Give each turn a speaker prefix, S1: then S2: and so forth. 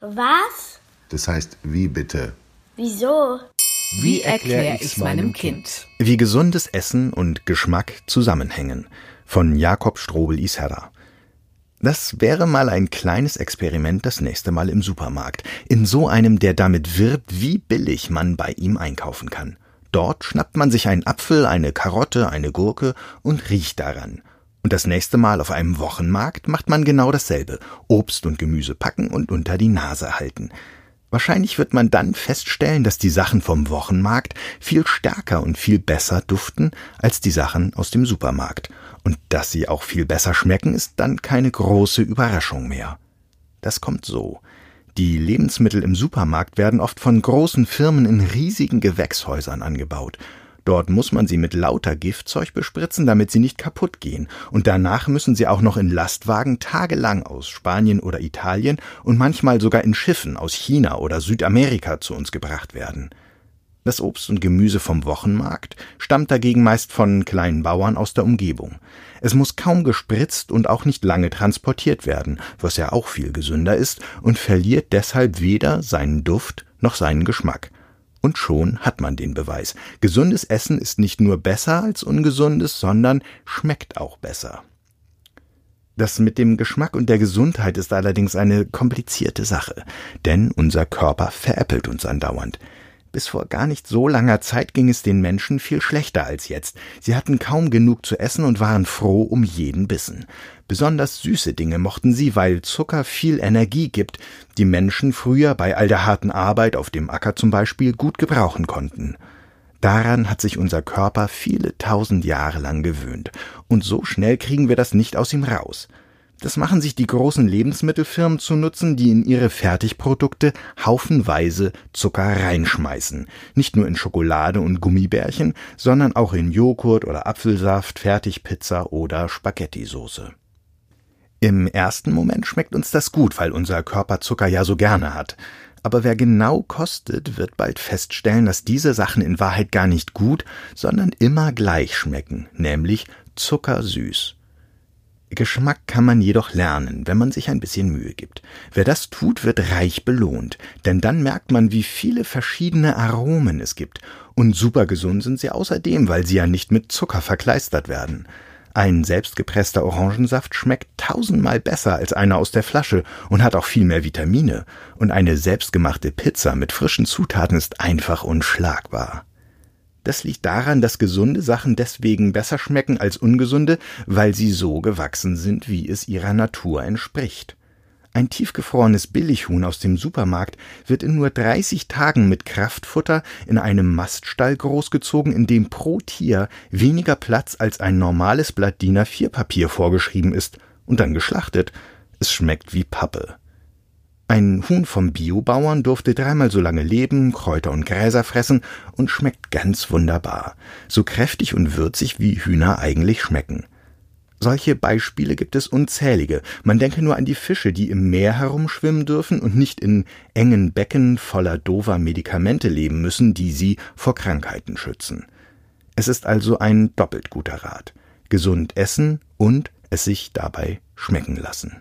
S1: Was?
S2: Das heißt, wie bitte?
S1: Wieso?
S3: Wie erkläre ich's meinem Kind?
S4: Wie gesundes Essen und Geschmack zusammenhängen. Von Jakob Strobel-Isherra. Das wäre mal ein kleines Experiment das nächste Mal im Supermarkt. In so einem, der damit wirbt, wie billig man bei ihm einkaufen kann. Dort schnappt man sich einen Apfel, eine Karotte, eine Gurke und riecht daran. Und das nächste Mal auf einem Wochenmarkt macht man genau dasselbe. Obst und Gemüse packen und unter die Nase halten. Wahrscheinlich wird man dann feststellen, dass die Sachen vom Wochenmarkt viel stärker und viel besser duften als die Sachen aus dem Supermarkt. Und dass sie auch viel besser schmecken, ist dann keine große Überraschung mehr. Das kommt so. Die Lebensmittel im Supermarkt werden oft von großen Firmen in riesigen Gewächshäusern angebaut. Dort muss man sie mit lauter Giftzeug bespritzen, damit sie nicht kaputt gehen, und danach müssen sie auch noch in Lastwagen tagelang aus Spanien oder Italien und manchmal sogar in Schiffen aus China oder Südamerika zu uns gebracht werden. Das Obst und Gemüse vom Wochenmarkt stammt dagegen meist von kleinen Bauern aus der Umgebung. Es muss kaum gespritzt und auch nicht lange transportiert werden, was ja auch viel gesünder ist und verliert deshalb weder seinen Duft noch seinen Geschmack. Und schon hat man den Beweis. Gesundes Essen ist nicht nur besser als ungesundes, sondern schmeckt auch besser. Das mit dem Geschmack und der Gesundheit ist allerdings eine komplizierte Sache, denn unser Körper veräppelt uns andauernd. Bis vor gar nicht so langer Zeit ging es den Menschen viel schlechter als jetzt. Sie hatten kaum genug zu essen und waren froh um jeden Bissen. Besonders süße Dinge mochten sie, weil Zucker viel Energie gibt, die Menschen früher bei all der harten Arbeit auf dem Acker zum Beispiel gut gebrauchen konnten. Daran hat sich unser Körper viele tausend Jahre lang gewöhnt, und so schnell kriegen wir das nicht aus ihm raus. Das machen sich die großen Lebensmittelfirmen zu Nutzen, die in ihre Fertigprodukte haufenweise Zucker reinschmeißen. Nicht nur in Schokolade und Gummibärchen, sondern auch in Joghurt oder Apfelsaft, Fertigpizza oder Spaghettisoße. Im ersten Moment schmeckt uns das gut, weil unser Körper Zucker ja so gerne hat. Aber wer genau kostet, wird bald feststellen, dass diese Sachen in Wahrheit gar nicht gut, sondern immer gleich schmecken, nämlich zuckersüß. Geschmack kann man jedoch lernen, wenn man sich ein bisschen Mühe gibt. Wer das tut, wird reich belohnt, denn dann merkt man, wie viele verschiedene Aromen es gibt. Und super gesund sind sie außerdem, weil sie ja nicht mit Zucker verkleistert werden. Ein selbstgepresster Orangensaft schmeckt tausendmal besser als einer aus der Flasche und hat auch viel mehr Vitamine. Und eine selbstgemachte Pizza mit frischen Zutaten ist einfach unschlagbar. Das liegt daran, dass gesunde Sachen deswegen besser schmecken als ungesunde, weil sie so gewachsen sind, wie es ihrer Natur entspricht. Ein tiefgefrorenes Billighuhn aus dem Supermarkt wird in nur 30 Tagen mit Kraftfutter in einem Maststall großgezogen, in dem pro Tier weniger Platz als ein normales Blatt DIN A4 Papier vorgeschrieben ist und dann geschlachtet. Es schmeckt wie Pappe. Ein Huhn vom Biobauern durfte dreimal so lange leben, Kräuter und Gräser fressen und schmeckt ganz wunderbar. So kräftig und würzig wie Hühner eigentlich schmecken. Solche Beispiele gibt es unzählige. Man denke nur an die Fische, die im Meer herumschwimmen dürfen und nicht in engen Becken voller dover Medikamente leben müssen, die sie vor Krankheiten schützen. Es ist also ein doppelt guter Rat. Gesund essen und es sich dabei schmecken lassen.